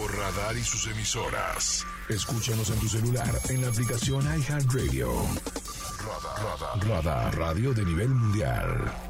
Grupo Radar y sus emisoras. Escúchanos en tu celular en la aplicación iHeartRadio. Radar, Radar, Radar, radio de nivel mundial.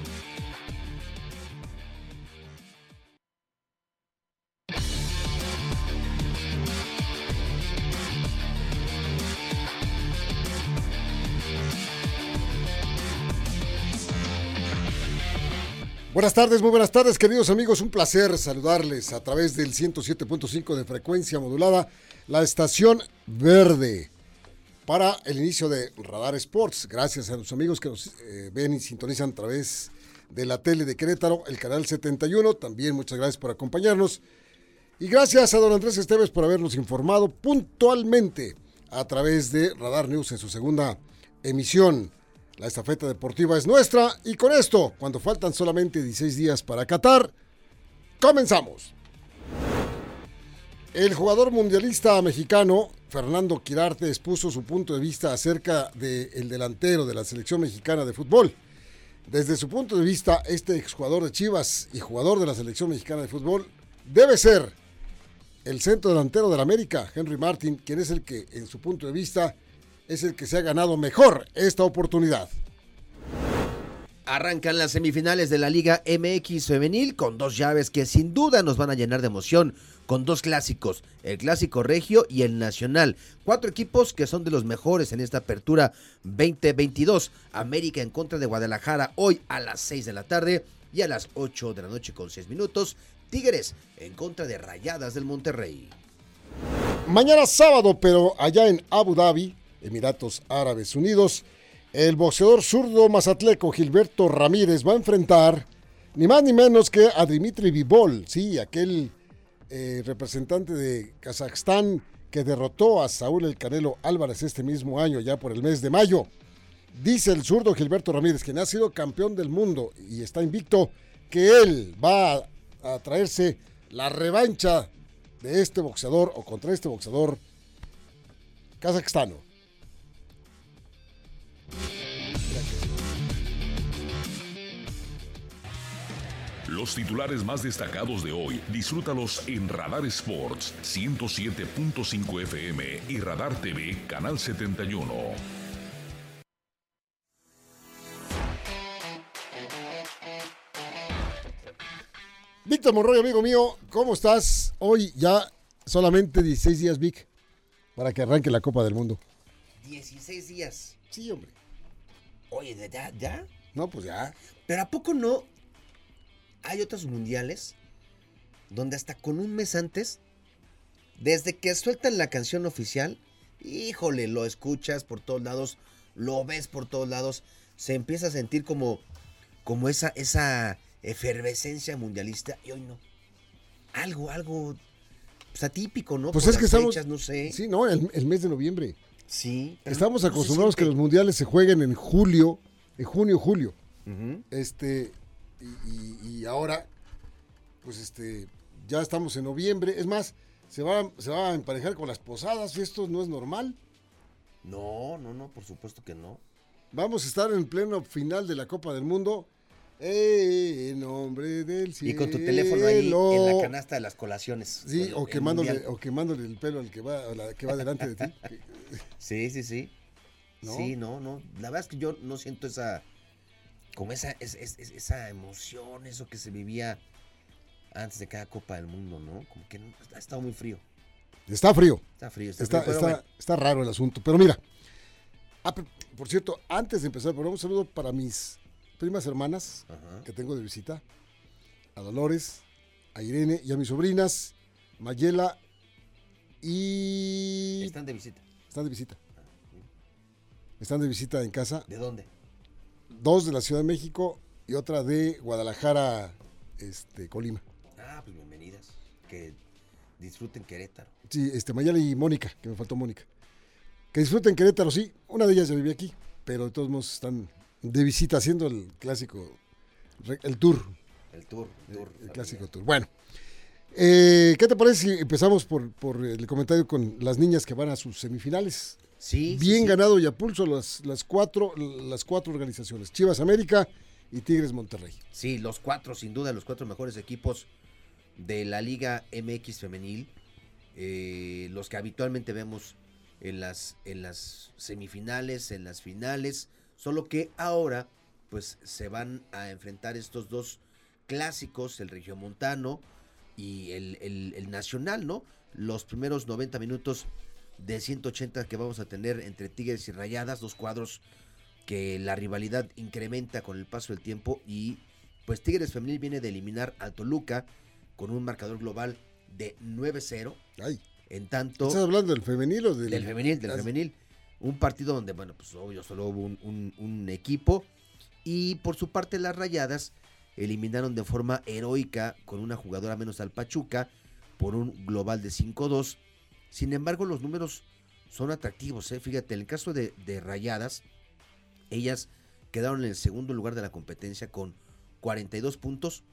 Buenas tardes, muy buenas tardes, queridos amigos. Un placer saludarles a través del 107.5 de frecuencia modulada, la estación verde, para el inicio de Radar Sports. Gracias a los amigos que nos eh, ven y sintonizan a través de la tele de Querétaro, el canal 71. También muchas gracias por acompañarnos. Y gracias a don Andrés Esteves por habernos informado puntualmente a través de Radar News en su segunda emisión. La estafeta deportiva es nuestra y con esto, cuando faltan solamente 16 días para Qatar, comenzamos. El jugador mundialista mexicano Fernando Quirarte expuso su punto de vista acerca del delantero de la selección mexicana de fútbol. Desde su punto de vista, este exjugador de Chivas y jugador de la selección mexicana de fútbol debe ser el centro delantero de la América, Henry Martin, quien es el que, en su punto de vista, es el que se ha ganado mejor esta oportunidad. Arrancan las semifinales de la Liga MX Femenil con dos llaves que sin duda nos van a llenar de emoción, con dos clásicos, el clásico regio y el nacional. Cuatro equipos que son de los mejores en esta apertura 2022. América en contra de Guadalajara hoy a las 6 de la tarde y a las 8 de la noche con 6 minutos. Tigres en contra de Rayadas del Monterrey. Mañana sábado, pero allá en Abu Dhabi, Emiratos Árabes Unidos, el boxeador zurdo mazatleco Gilberto Ramírez va a enfrentar ni más ni menos que a Dimitri Vivol, sí, aquel eh, representante de Kazajstán que derrotó a Saúl El Canelo Álvarez este mismo año, ya por el mes de mayo. Dice el zurdo Gilberto Ramírez, quien ha sido campeón del mundo y está invicto, que él va a, traerse la revancha de este boxeador o contra este boxeador kazajstano. Los titulares más destacados de hoy, disfrútalos en Radar Sports 107.5 FM y Radar TV Canal 71. Víctor Monroy, amigo mío, ¿cómo estás? Hoy ya solamente 16 días, Vic, para que arranque la Copa del Mundo. 16 días. Sí, hombre. Oye, ¿ya? ¿Ya? No, pues ya. Pero ¿a poco no hay otros mundiales donde hasta con un mes antes, desde que sueltan la canción oficial, híjole, lo escuchas por todos lados, lo ves por todos lados, se empieza a sentir como, como esa, esa efervescencia mundialista y hoy no. Algo, algo pues, atípico, ¿no? Pues Por es que las estamos. fechas, no sé. Sí, no, el, el mes de noviembre. Sí. Estamos no acostumbrados que los mundiales se jueguen en julio, en junio, julio. Este, y, y- y ahora, pues este, ya estamos en noviembre. Es más, se va, se va a emparejar con las posadas. Esto no es normal. No, no, no, por supuesto que no. Vamos a estar en pleno final de la Copa del Mundo. ¡Eh, en Y con tu teléfono ahí en la canasta de las colaciones. Sí, Con o quemándole, o quemándole el pelo al que va, a la que va delante de ti. Sí, sí, sí. ¿No? Sí, no, no. La verdad es que yo no siento esa. Como esa, es- es- es- esa emoción, eso que se vivía antes de cada Copa del Mundo, ¿no? Como que no- ha estado muy frío. Está frío. Está frío, está, Está, frío, pero está, bueno. está raro el asunto. Pero mira, ah, por cierto, antes de empezar programa, un saludo para mis primas hermanas Ajá. que tengo de visita. A Dolores, a Irene y a mis sobrinas, Mayela y... Están de visita. Están de visita. Están de visita en casa. ¿De dónde? Dos de la Ciudad de México y otra de Guadalajara, este, Colima. Ah, pues bienvenidas. Que disfruten Querétaro. Sí, este, Mayela y Mónica, que me faltó Mónica. Que disfruten Querétaro, sí. Una de ellas ya vivía aquí, pero de todos modos están de visita haciendo el clásico, el tour, El tour. El, tour el clásico tour. Bueno, eh, ¿qué te parece si empezamos por, por el comentario con las niñas que van a sus semifinales? Sí. sí, Bien sí. ganado y a pulso las, las, cuatro, las cuatro organizaciones, Chivas América y Tigres Monterrey. Sí, los cuatro, sin duda, los cuatro mejores equipos de la Liga MX femenil. eh, los que habitualmente vemos en las, en las semifinales, en las finales. Solo que ahora, pues, se van a enfrentar estos dos clásicos, el regiomontano y el, el- el nacional, ¿no? Los primeros 90 minutos de 180 que vamos a tener entre Tigres y Rayadas, dos cuadros que la rivalidad incrementa con el paso del tiempo y pues Tigres Femenil viene de eliminar al Toluca con un marcador global de 9-0. Ay, En tanto, ¿estás hablando del femenil o del, del femenil, del Ah, femenil. Un partido donde, bueno, pues obvio, solo hubo un, un- un equipo. Y por su parte, las rayadas eliminaron de forma heroica con una jugadora menos al Pachuca por un global de 5-2. Sin embargo, los números son atractivos. ¿eh? Fíjate, en el caso de, rayadas, ellas quedaron en el segundo lugar de la competencia con 42 puntos,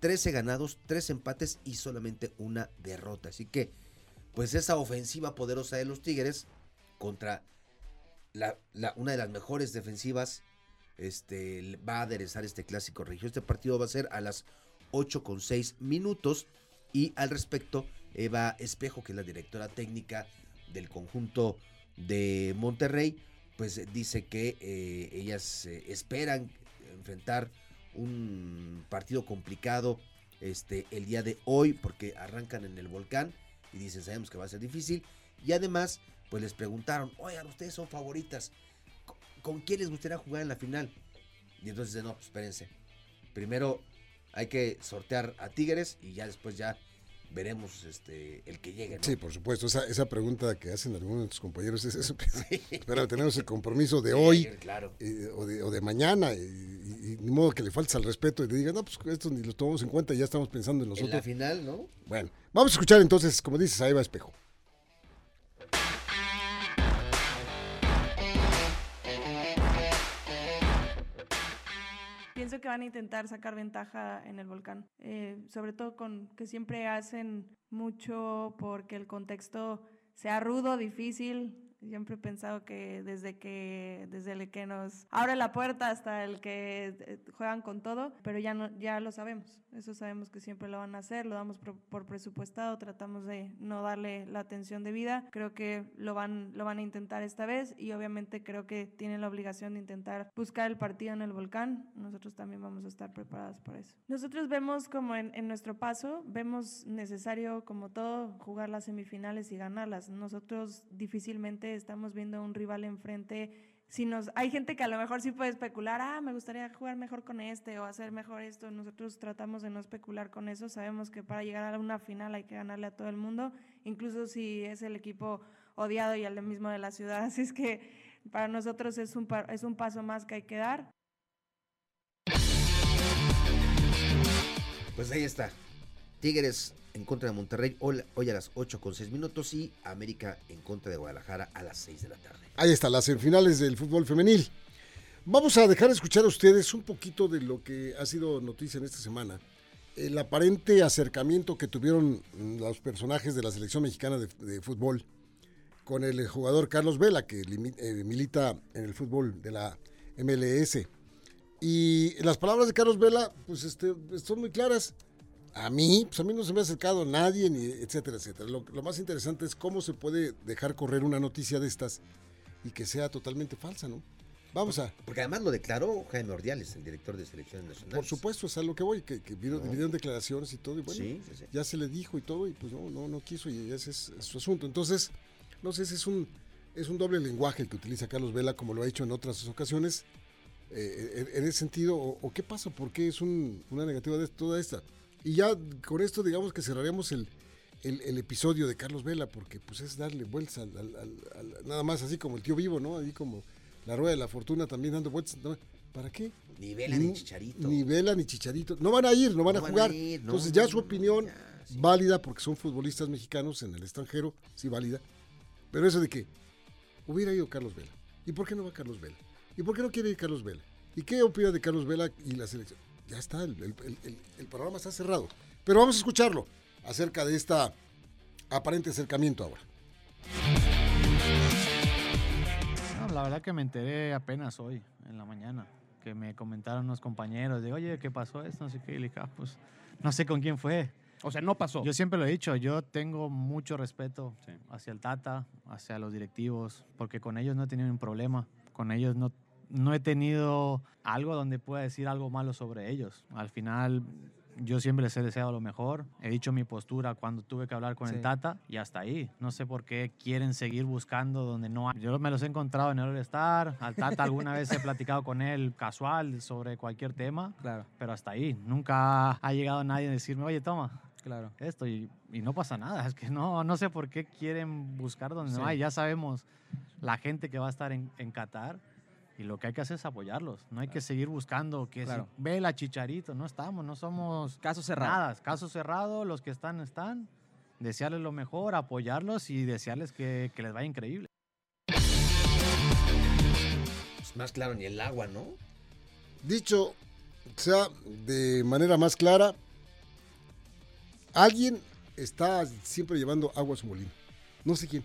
13 ganados, 3 empates y solamente una derrota. Así que, pues esa ofensiva poderosa de los Tigres contra la- una de las mejores defensivas este, va a aderezar este clásico regio. Este partido va a ser a las 8 con 6 minutos. Y al respecto Eva Espejo, que es la directora técnica del conjunto de Monterrey, pues dice que eh, ellas eh, esperan enfrentar un partido complicado este, el día de hoy porque arrancan en el volcán y dicen sabemos que va a ser difícil. Y además pues les preguntaron oigan ustedes son favoritas ¿con- ¿con quién les gustaría jugar en la final? y entonces dicen no pues espérense primero hay que sortear a Tigres y ya después ya veremos este el que llegue ¿no? Sí, por supuesto. Esa, esa pregunta que hacen algunos de tus compañeros es eso. Pero tenemos el compromiso de hoy claro eh, o, de, o de mañana. Y, y- y ni modo que le faltes al respeto y te digan, no, pues esto ni lo tomamos en cuenta, ya estamos pensando en en la nosotros. final no Bueno, vamos a escuchar entonces, como dices, a Eva Espejo. Pienso que van a intentar sacar ventaja en el volcán, eh, sobre todo con que siempre hacen mucho porque el contexto sea rudo, difícil. Siempre he pensado que desde que desde el que nos abre la puerta hasta el que eh, juegan con todo, pero ya no ya lo sabemos. Eso sabemos que siempre lo van a hacer, lo damos por, por presupuestado, tratamos de no darle la atención debida. Creo que lo van lo van a intentar esta vez y obviamente creo que tienen la obligación de intentar buscar el partido en el volcán. Nosotros también vamos a estar preparados para eso. Nosotros vemos como en, en nuestro paso, vemos necesario como todo jugar las semifinales y ganarlas. Nosotros difícilmente estamos viendo un rival enfrente si nos hay gente que a lo mejor sí puede especular, ah, me gustaría jugar mejor con este o hacer mejor esto. Nosotros tratamos de no especular con eso. Sabemos que para llegar a una final hay que ganarle a todo el mundo, incluso si es el equipo odiado y el mismo de la ciudad. Así es que para nosotros es un, es un paso más que hay que dar. Pues ahí está. Tigres en contra de Monterrey hoy a las 8 con 6 minutos y América en contra de Guadalajara a las 6 de la tarde. Ahí está, las semifinales del fútbol femenil. Vamos a dejar de escuchar a ustedes un poquito de lo que ha sido noticia en esta semana. El aparente acercamiento que tuvieron los personajes de la selección mexicana de, fútbol con el jugador Carlos Vela, que eh, milita en el fútbol de la MLS. Y las palabras de Carlos Vela, pues este, son muy claras. A mí, pues a mí no se me ha acercado nadie, ni etcétera, etcétera. Lo, lo más interesante es cómo se puede dejar correr una noticia de estas y que sea totalmente falsa, ¿no? Vamos a. Porque además lo declaró Jaime Ordiales, el director de selecciones nacionales. Por supuesto, es a lo que voy, que, que vieron, No. dieron declaraciones y todo, y bueno, Sí, sí, sí. ya se le dijo y todo, y pues no, no, no quiso, y ese es, es su asunto. Entonces, no sé, ese es un, es un doble lenguaje el que utiliza Carlos Vela, como lo ha hecho en otras ocasiones, eh, en, en ese sentido, o, o qué pasa, por qué es un- una negativa de toda esta. Y ya con esto, digamos que cerraríamos el, el, el episodio de Carlos Vela, porque pues es darle vueltas al, al- al- al- nada más así como el tío vivo, ¿no? Ahí como la rueda de la fortuna también dando vueltas. ¿no? ¿Para qué? Ni Vela ni Chicharito. Ni Vela ni Chicharito. No van a ir, no van No a van jugar. a ir, no, Entonces ya su opinión ya, sí. válida porque son futbolistas mexicanos en el extranjero, sí válida. Pero eso de que hubiera ido Carlos Vela. ¿Y por qué no va Carlos Vela? ¿Y por qué no quiere ir Carlos Vela? ¿Y qué opina de Carlos Vela y la selección? Ya está, el, el, el- el programa está cerrado. Pero vamos a escucharlo acerca de esta aparente acercamiento ahora. No, la verdad que me enteré apenas hoy, en la mañana, que me comentaron unos compañeros de, oye, ¿qué pasó esto? No sé qué. Y le dije, "Ah, pues, no sé con quién fue. O sea, no pasó. Yo siempre lo he dicho, yo tengo mucho respeto Sí. hacia el Tata, hacia los directivos, porque con ellos no he tenido un problema. Con ellos no, no he tenido algo donde pueda decir algo malo sobre ellos. Al final, yo siempre les he deseado lo mejor. He dicho mi postura cuando tuve que hablar con Sí. el Tata y hasta ahí. No sé por qué quieren seguir buscando donde no hay. Yo me los he encontrado en el All-Star. Al Tata alguna vez he platicado con él casual sobre cualquier tema, Claro, pero hasta ahí. Nunca ha llegado nadie a decirme, oye, toma, claro. esto y, y no pasa nada. Es que no, no sé por qué quieren buscar donde Sí. no hay. Ya sabemos la gente que va a estar en, en Qatar y lo que hay que hacer es apoyarlos. No hay que seguir buscando que Claro. si ve la chicharito. No estamos, no somos Caso cerrado. nada. Caso cerrado, los que están, están. Desearles lo mejor, apoyarlos y desearles que, que les vaya increíble. Pues más claro ni el agua, ¿no? Dicho sea de manera más clara, alguien está siempre llevando agua a su molino. No sé quién.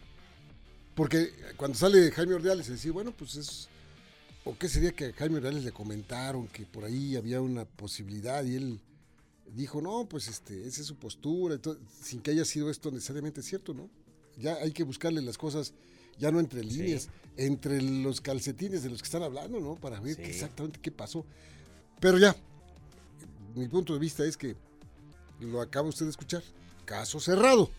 Porque cuando sale Jaime Ordiales, se decía, bueno, pues es. ¿O qué sería que a Jaime Ordiales le comentaron que por ahí había una posibilidad y él dijo, no, pues este, esa es su postura, entonces, sin que haya sido esto necesariamente cierto, ¿no? Ya hay que buscarle las cosas, ya no entre líneas, entre los calcetines de los que están hablando, ¿no? Para ver Sí. exactamente qué pasó. Pero ya, mi punto de vista es que lo acaba usted de escuchar. Caso cerrado.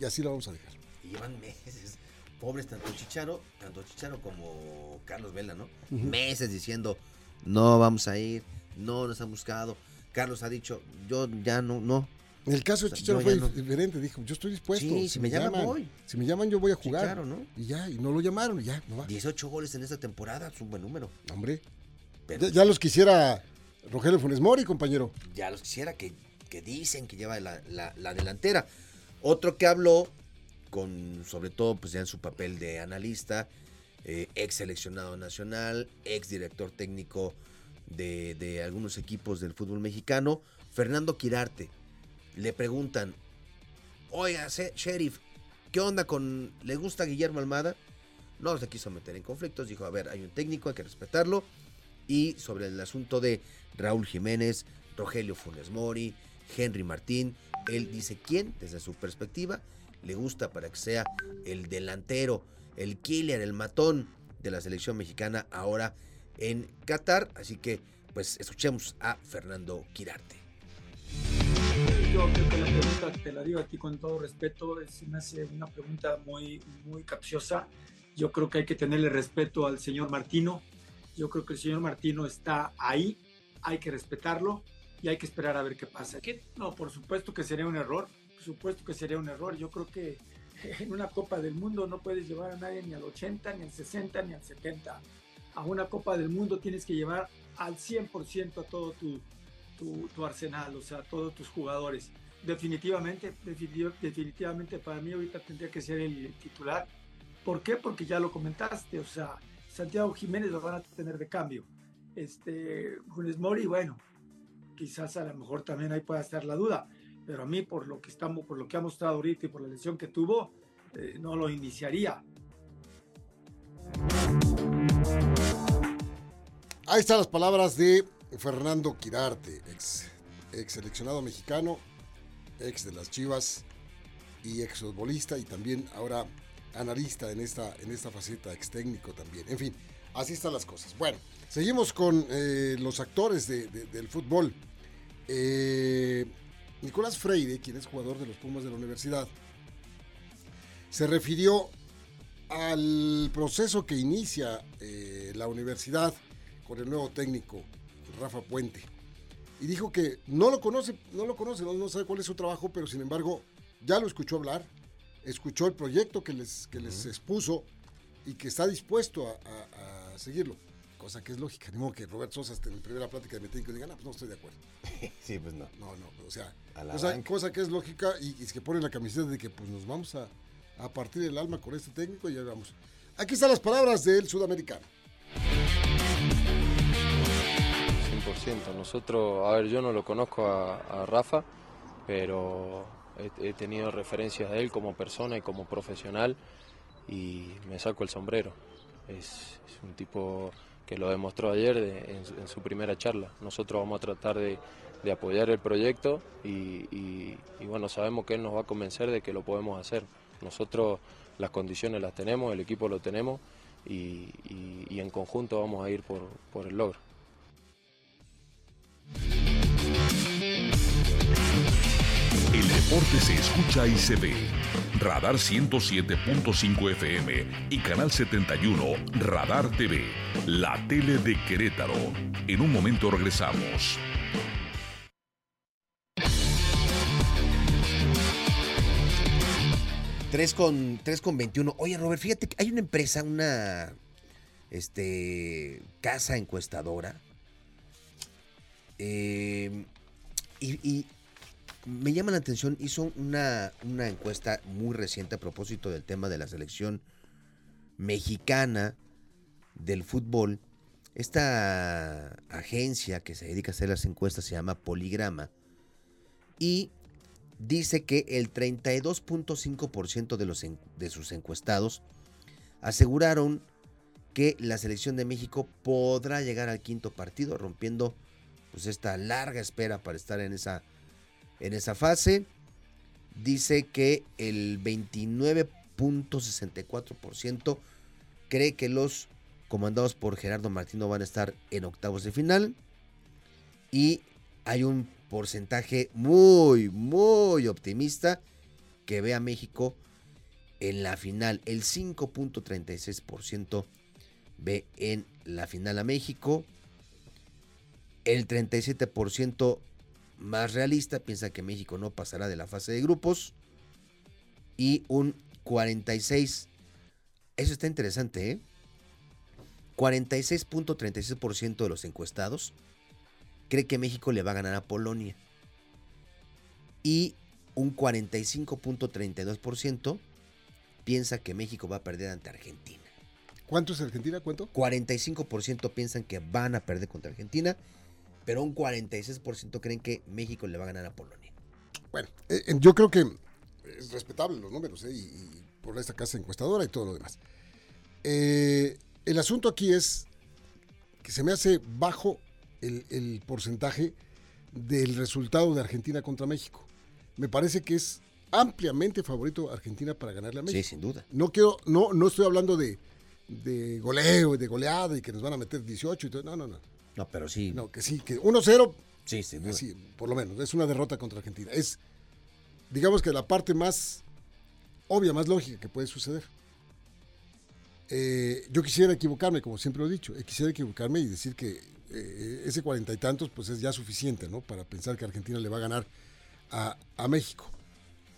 Y así lo vamos a dejar. Llevan meses. Pobres tanto Chicharo, tanto Chicharo como Carlos Vela, ¿no? Meses diciendo, no vamos a ir, no nos han buscado. Carlos ha dicho, yo ya no, no. El caso de O sea, Chicharo fue no- diferente. Dijo, yo estoy dispuesto. Sí, si me llaman, voy. Si me llaman, yo voy a jugar. claro, ¿no? Y ya, y no lo llamaron, y ya, no va. 18 goles en esta temporada, es un buen número. Hombre, Pero ya, ya los quisiera Rogelio Funes Mori, compañero. ya los quisiera que, que dicen que lleva la, la- la delantera. Otro que habló, con sobre todo pues ya en su papel de analista, eh, ex seleccionado nacional, ex director técnico de, de algunos equipos del fútbol mexicano, Fernando Quirarte. Le preguntan, oiga, sheriff, ¿qué onda con... ¿Le gusta Guillermo Almada? No se quiso meter en conflictos, dijo, a ver, hay un técnico, hay que respetarlo. Y sobre el asunto de Raúl Jiménez, Rogelio Funes Mori, Henry Martín, él dice quién, desde su perspectiva, le gusta para que sea el delantero, el killer, el matón de la selección mexicana ahora en Qatar. Así que, pues, escuchemos a Fernando Quirarte. Yo creo que la pregunta, te la digo a ti con todo respeto, es, me hace una pregunta muy, muy capciosa. Yo creo que hay que tenerle respeto al señor Martino. Yo creo que el señor Martino está ahí, hay que respetarlo y hay que esperar a ver qué pasa. ¿Qué? No, por supuesto que sería un error, supuesto que sería un error. Yo creo que en una Copa del Mundo no puedes llevar a nadie ni al 80, ni al 60, ni al 70. A una Copa del Mundo tienes que llevar al 100% a todo tu, tu, arsenal, o sea, todos tus jugadores. Definitivamente, definitiv- definitivamente para mí ahorita tendría que ser el titular. ¿Por qué? Porque ya lo comentaste, o sea, Santiago Jiménez lo van a tener de cambio. Este, Funes Mori, bueno, quizás a lo mejor también ahí pueda estar la duda, pero a mí por lo que estamos, por lo que ha mostrado ahorita y por la lesión que tuvo, eh, no lo iniciaría. Ahí están las palabras de Fernando Quirarte, ex, ex seleccionado mexicano, ex de las Chivas y ex futbolista y también ahora analista en esta, en esta faceta, ex técnico también. En fin, Así están las cosas. Bueno, seguimos con eh, los actores de- de- del fútbol. Eh, Nicolás Freire, quien es jugador de los Pumas de la universidad, se refirió al proceso que inicia eh, la universidad con el nuevo técnico, Rafa Puente. Y dijo que no lo conoce, no lo conoce, no, no sabe cuál es su trabajo, pero sin embargo ya lo escuchó hablar, escuchó el proyecto que les, que les expuso y que está dispuesto a, a- a seguirlo. Cosa que es lógica, ni modo que Roberto Sosa hasta en la primera plática de mi técnico diga, no, pues no estoy de acuerdo. Sí, pues no. No, no, o sea, A la cosa, que es lógica y, y que pone la camiseta de que pues nos vamos a, a partir el alma con este técnico y ya vamos. Aquí están las palabras del sudamericano. 100%. Nosotros, a ver, yo no lo conozco a, a Rafa, pero he, he tenido referencias de él como persona y como profesional y me saco el sombrero. Es, es un tipo que lo demostró ayer en, su- primera charla. Nosotros vamos a tratar de, apoyar el proyecto y, bueno, sabemos que él nos va a convencer de que lo podemos hacer. Nosotros las condiciones las tenemos, el equipo lo tenemos y, en conjunto vamos a ir por el logro. El deporte se escucha y se ve. Radar 107.5 FM y Canal 71 Radar TV, la tele de Querétaro. En un momento regresamos. Tres con, tres con 21. Oye, Robert, fíjate que hay una empresa, una este, casa encuestadora. eh, y me llama la atención, hizo una, una encuesta muy reciente a propósito del tema de la selección mexicana del fútbol. Esta agencia que se dedica a hacer las encuestas se llama Poligrama. Y dice que el 32.5% de, de sus encuestados aseguraron que la selección de México podrá llegar al quinto partido, rompiendo pues esta larga espera para estar en esa, en esa fase. Dice que el 29.64% cree que los comandados por Gerardo Martino van a estar en octavos de final. Y hay un porcentaje muy, muy optimista que ve a México en la final. El 5.36% ve en la final a México. El 37% más realista piensa que México no pasará de la fase de grupos. Y un 46%, eso está interesante, ¿eh? 46.36% de los encuestados cree que México le va a ganar a Polonia. Y un 45.32% piensa que México va a perder ante Argentina. ¿Cuánto es Argentina? ¿Cuánto? 45% piensan que van a perder contra Argentina, pero un 46% creen que México le va a ganar a Polonia. Bueno, eh, eh, yo creo que es respetable los números, ¿eh? y, y por esta casa encuestadora y todo lo demás. Eh, el asunto aquí es que se me hace bajo el, el porcentaje del resultado de Argentina contra México. Me parece que es ampliamente favorito Argentina para ganarle a México. Sí, sin duda. No quiero, no, no estoy hablando de, de goleo y de goleada y que nos van a meter 18 y todo. No, no, no. No, pero sí. No, que sí, que 1-0 Sí, duda. Así, por lo menos, es una derrota contra Argentina. Es, digamos que la parte más obvia, más lógica que puede suceder. Eh, yo quisiera equivocarme, como siempre lo he dicho, eh, quisiera equivocarme y decir que eh, ese cuarenta y tantos pues es ya suficiente, ¿no? Para pensar que Argentina le va a ganar a, a México.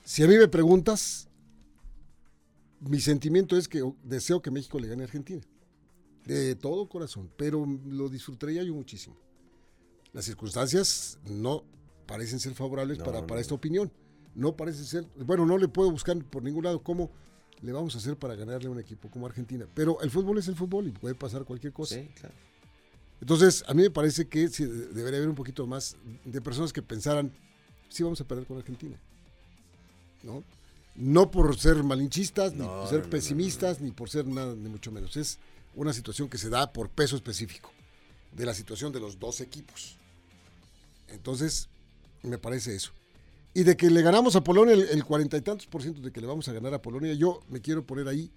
Si a mí me preguntas, mi sentimiento es que deseo que México le gane a Argentina. De todo corazón, pero lo disfrutaría yo muchísimo. Las circunstancias no parecen ser favorables No, para, no, para no. esta opinión. No parece ser, bueno, no le puedo buscar por ningún lado cómo le vamos a hacer para ganarle a un equipo como Argentina. Pero el fútbol es el fútbol y puede pasar cualquier cosa. Sí, claro. Entonces, a mí me parece que sí, de- debería haber un poquito más de personas que pensaran, sí vamos a perder con Argentina. ¿No? No por ser malinchistas, ni No, por no, ser pesimistas, ni por ser nada, ni mucho menos. Es una situación que se da por peso específico de la situación de los dos equipos. Entonces, me parece eso. Y de que le ganamos a Polonia el, cuarenta y tantos por ciento de que le vamos a ganar a Polonia, yo me quiero poner ahí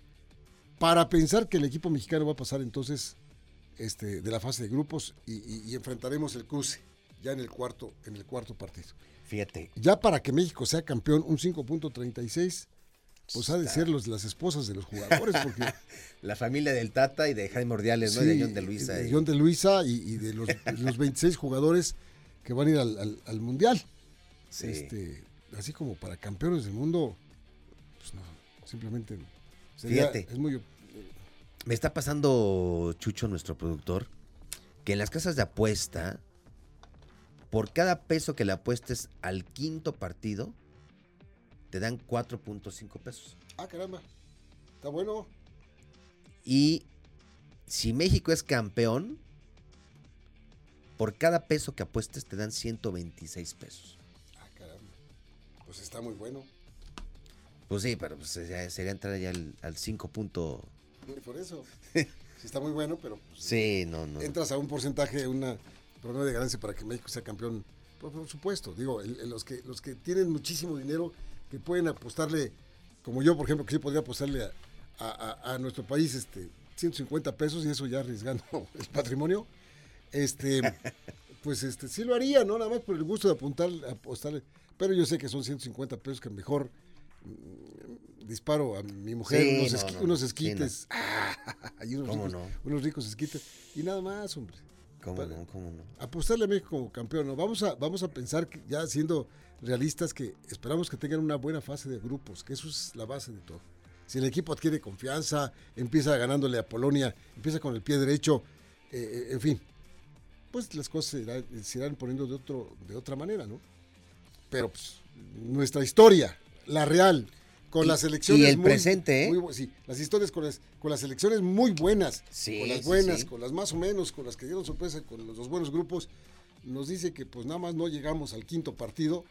para pensar que el equipo mexicano va a pasar entonces este, de la fase de grupos y, y- y enfrentaremos el cruce ya en el cuarto, en el cuarto partido. Fíjate. Ya para que México sea campeón, un 5.36, pues ha de ser los, las esposas de los jugadores, porque La familia del Tata y de Jaime Ordiales, ¿no? Y de John de Luisa. de John de Luisa y, y de los, los 26 jugadores que van a ir al, al- al Mundial. Sí. Este, así como para campeones del mundo, pues no, simplemente sería, Fíjate. es muy... Me está pasando Chucho, nuestro productor, que en las casas de apuesta, por cada peso que le apuestes al quinto partido, te dan 4.5 pesos. Ah, caramba, está bueno. Y si México es campeón, por cada peso que apuestes te dan 126 pesos. Ah, caramba, pues está muy bueno. Pues sí, pero pues sería, sería entrar ya al, al 5 punto... Por eso, sí está muy bueno, pero pues, Sí, no, no. entras a un porcentaje, una programa de ganancia para que México sea campeón. Por, por supuesto, digo, el- el- los, que, los que tienen muchísimo dinero, que pueden apostarle, como yo, por ejemplo, que sí podría apostarle a, a- a- a nuestro país este, 150 pesos y eso ya arriesgando el patrimonio, este, pues este, sí lo haría, ¿no? Nada más por el gusto de apuntar, apostarle. Pero yo sé que son 150 pesos que mejor mm, disparo a mi mujer Sí, unos, no, esqui- no, unos sí, no. esquites. y unos ¿Cómo ricos, no? unos ricos esquites. Y nada más, hombre. ¿Cómo Para- no? ¿Cómo no? Apostarle a México como campeón. ¿no? Vamos, a, vamos a pensar, que ya siendo realistas, que esperamos que tengan una buena fase de grupos, que eso es la base de todo. Si el equipo adquiere confianza, empieza ganándole a Polonia, empieza con el pie derecho, eh, eh, en fin, pues las cosas se irán, se irán poniendo de, otro, de otra manera, ¿no? Pero pues, nuestra historia, la real, con Y- las elecciones. y el muy- presente, ¿eh? muy sí, las historias con las, con las elecciones muy buenas, Sí, con las buenas, sí. con las más o menos, con las que dieron sorpresa, con los dos buenos grupos, nos dice que pues nada más no llegamos al quinto partido.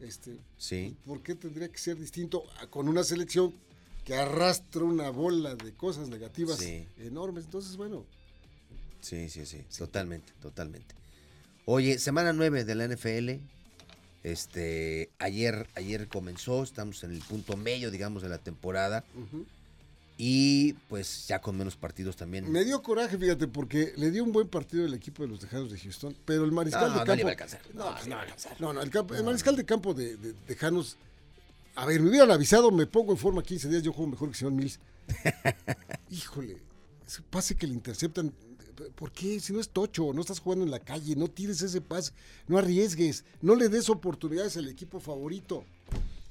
Este, Sí. ¿Por qué tendría que ser distinto a- con una selección que arrastra una bola de cosas negativas Sí. enormes? Entonces, bueno, Sí, sí, sí, totalmente, totalmente. Oye, semana 9 de la NFL. Este, ayer, ayer comenzó, estamos en el punto medio, digamos, de la temporada. ujú. Y pues ya con menos partidos también. me dio coraje, fíjate, porque le dio un buen partido el equipo de los Tejanos de Houston, pero el mariscal No, de no campo. le iba a alcanzar. No, No, no le no, iba a alcanzar. no, no, el, campo- el mariscal de campo de, de Tejanos. A ver, me hubieran avisado, me pongo en forma 15 días, yo juego mejor que Simón Mills. Híjole, ese pase que le interceptan. ¿Por qué? Si no es tocho, no estás jugando en la calle, no tires ese pase, no arriesgues, no le des oportunidades al equipo favorito.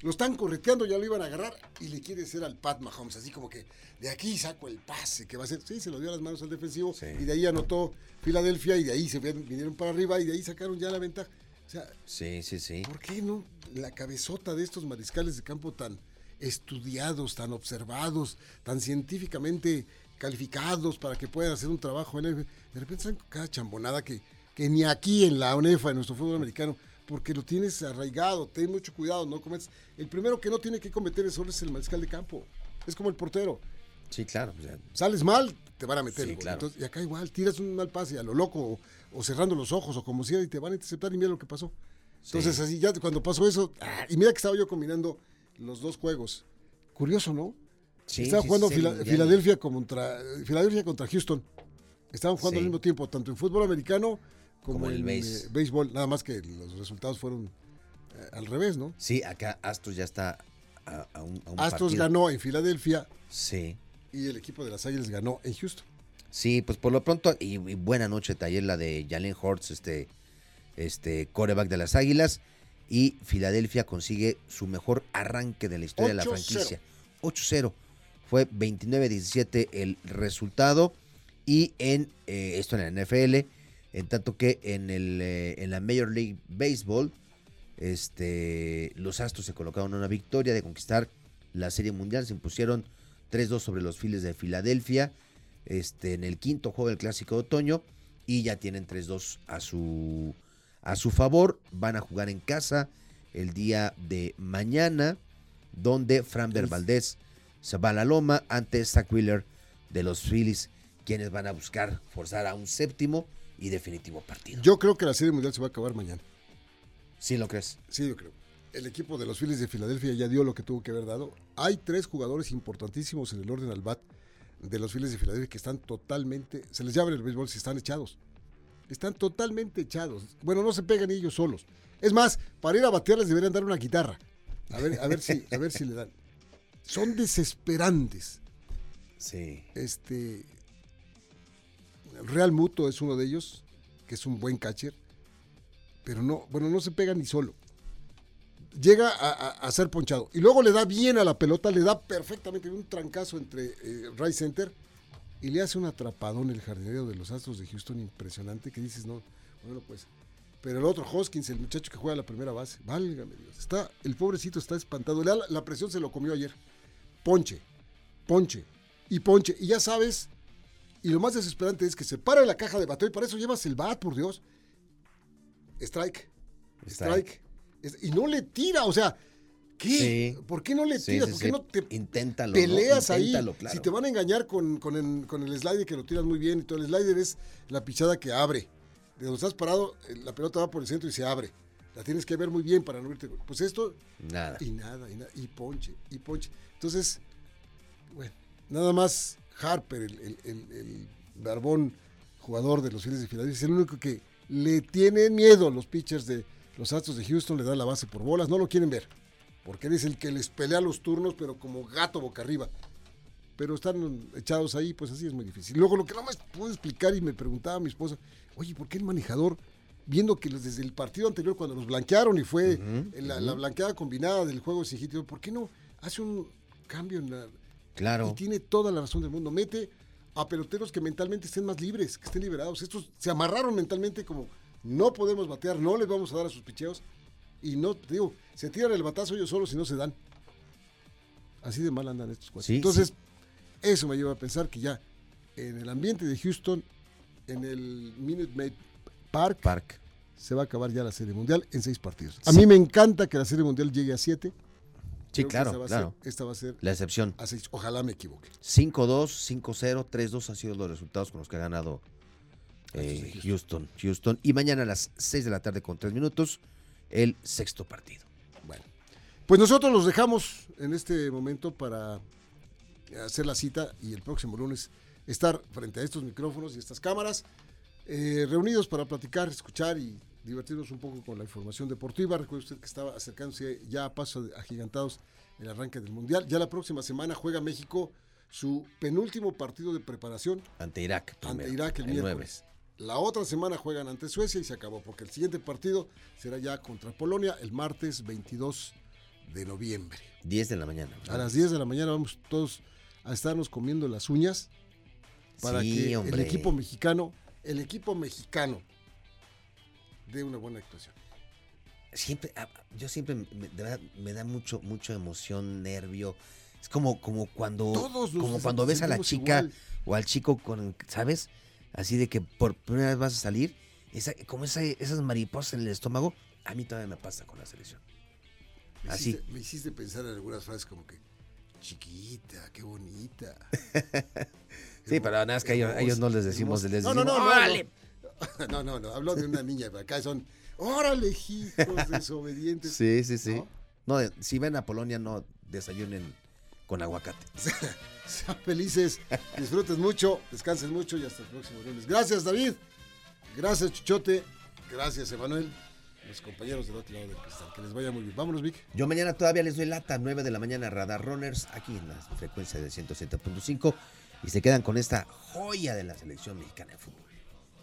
Lo están correteando, ya lo iban a agarrar y le quiere hacer al Pat Mahomes, así como que de aquí saco el pase que va a ser. Sí, se lo dio a las manos al defensivo Sí. y de ahí anotó Filadelfia y de ahí se vinieron para arriba y de ahí sacaron ya la ventaja. O sea, Sí, sí, sí. ¿por qué no la cabezota de estos mariscales de campo tan estudiados, tan observados, tan científicamente calificados para que puedan hacer un trabajo en el... De repente con cada chambonada que, que ni aquí en la UNEFA, en nuestro fútbol americano, porque lo tienes arraigado, ten mucho cuidado, no cometes... El primero que no tiene que cometer errores es el mariscal de campo. Es como el portero. Sí, claro. Sales mal, te van a meter. Sí, claro. Entonces, y acá igual, tiras un mal pase a lo loco o, o cerrando los ojos o como sea y te van a interceptar y mira lo que pasó. Entonces, Sí. así ya cuando pasó eso, ah, y mira que estaba yo combinando los dos juegos. Curioso, ¿no? Sí, Estaba jugando Fila- Filadelfia contra Filadelfia contra Houston. Estaban jugando al mismo tiempo, tanto en fútbol americano como, Como el eh, béisbol. Nada más que los resultados fueron eh, al revés, ¿no? Sí, acá Astros ya está a, a un, a un Astros partido. ganó en Filadelfia Sí. y el equipo de las Águilas ganó en Houston. Sí, pues por lo pronto, y, y buena noche taller la de Jalen Hurts, este, este coreback de las Águilas. Y Filadelfia consigue su mejor arranque de la historia de la 8-0. franquicia. 8-0. Fue 29-17 el resultado. Y en eh, esto en la NFL, en tanto que en, el, eh, en la Major League Baseball, este, los Astros se colocaron una victoria de conquistar la Serie Mundial. Se impusieron 3-2 sobre los Phillies de Filadelfia este, en el quinto juego del Clásico de Otoño y ya tienen 3-2 a su, a su favor. Van a jugar en casa el día de mañana, donde Framber Valdés se va a la loma ante Zach Wheeler de los Phillies, quienes van a buscar forzar a un séptimo y definitivo partido. Yo creo que la Serie Mundial se va a acabar mañana. ¿Sí lo crees? Sí, yo creo. El equipo de los Phillies de Filadelfia ya dio lo que tuvo que haber dado. Hay tres jugadores importantísimos en el orden al bat. de los Phillies de Filadelfia que están totalmente, se les llama en el béisbol si están echados. Están totalmente echados. Bueno, no se pegan ellos solos. Es más, para ir a batearles deberían dar una guitarra. A ver, a ver si, a ver si le dan. Son desesperantes. Sí. Este. Real Muto es uno de ellos, que es un buen catcher. Pero no, bueno, no se pega ni solo. Llega a, a- a ser ponchado. Y luego le da bien a la pelota, le da perfectamente un trancazo entre eh, center. Y le hace un atrapadón el jardinero de los Astros de Houston impresionante que dices, no, bueno, pues. Pero el otro Hoskins, el muchacho que juega la primera base, válgame Dios. Está, el pobrecito está espantado. La presión se lo comió ayer. Ponche, ponche y ponche. Y ya sabes, y lo más desesperante es que se para la caja de bateo y para eso llevas el bat, por Dios. Strike. Strike. Y no le tira, o sea, ¿qué? Sí. ¿Por qué no le tiras? sí, ¿Por qué sí. no te Inténtalo. ¿no? peleas ahí? Inténtalo, claro. Si te van a engañar con, con el, con el slider que lo tiras muy bien y todo, el slider es la pichada que abre. De donde estás parado, eh, la pelota va por el centro y se abre. La tienes que ver muy bien para no irte. Pues esto, Nada. y nada, y nada, y ponche, y ponche. Entonces, bueno, nada más Harper, el, el- el- el barbón jugador de los Phillies de Filadelfia, es el único que le tienen miedo a los pitchers de los Astros de Houston, le da la base por bolas, no lo quieren ver, porque él es el que les pelea los turnos, pero como gato boca arriba. Pero están echados ahí, pues así es muy difícil. Luego, lo que no más puedo explicar, y me preguntaba mi esposa, oye, ¿por qué el manejador, viendo que desde el partido anterior, cuando los blanquearon y fue la, la blanqueada combinada del juego hit, ¿por qué no hace un cambio en la, Claro. y tiene toda la razón del mundo. Mete a peloteros que mentalmente estén más libres, que estén liberados. Estos se amarraron mentalmente como no podemos batear, no les vamos a dar a sus picheos. Y no, te digo, se tiran el batazo ellos solos y no se dan. Así de mal andan estos cuatro. Sí, Entonces, eso me lleva a pensar que ya en el ambiente de Houston, en el Minute Maid Park, Park. se va a acabar ya la Serie Mundial en seis partidos. A Sí. mí me encanta que la Serie Mundial llegue a siete. Sí, Creo claro, esta va a claro. ser- esta va a ser La excepción. Ojalá me equivoque. 5-2, 5-0, 3-2 han sido los resultados con los que ha ganado eh, Houston. Houston. Y mañana a las 6 de la tarde con 3 minutos, el sexto partido. Bueno, pues nosotros los dejamos en este momento para hacer la cita y el próximo lunes estar frente a estos micrófonos y estas cámaras, eh, reunidos para platicar, escuchar y divertirnos un poco con la información deportiva. Recuerde usted que estaba acercándose ya a paso de- agigantados el arranque del Mundial. Ya la próxima semana juega México su penúltimo partido de preparación Ante Irak. ante primero, Irak el, nueve. miércoles. La otra semana juegan ante Suecia y se acabó, porque el siguiente partido será ya contra Polonia el martes 22 de noviembre. 10 de la mañana. A las 10 de la mañana vamos todos a estarnos comiendo las uñas para Sí, que el hombre. equipo mexicano, el equipo mexicano dé una buena actuación. Siempre, ah, yo siempre, me, de verdad, me da mucho, mucha emoción, nervio. Es como, como cuando, Todos como cuando ves a la chica igual. o al chico con, ¿sabes? Así de que por primera vez vas a salir, esa, como esa- esas mariposas en el estómago, a mí todavía me pasa con la selección. Me Así. hiciste, me hiciste pensar en algunas frases como que, chiquita, qué bonita. Sí, pero nada más que a ellos, no les decimos, les No, decimos, no, no, no, ¡órale! No, no, no, hablo de una niña, pero acá son, órale, hijos desobedientes. Sí, sí, sí. ¿No? Si ven a Polonia, no desayunen con aguacate. Sean felices, disfruten mucho, descansen mucho y hasta el próximo lunes. Gracias, David. Gracias, Chuchote. Gracias, Emanuel. Los compañeros del otro lado del cristal. Que les vaya muy bien. Vámonos, Vic. Yo mañana todavía les doy lata, 9 de la mañana, Radar Runners, aquí en la frecuencia de 107.5. Y se quedan con esta joya de la selección mexicana de fútbol.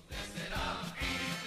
Listen up, easy.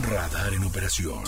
Radar en operación.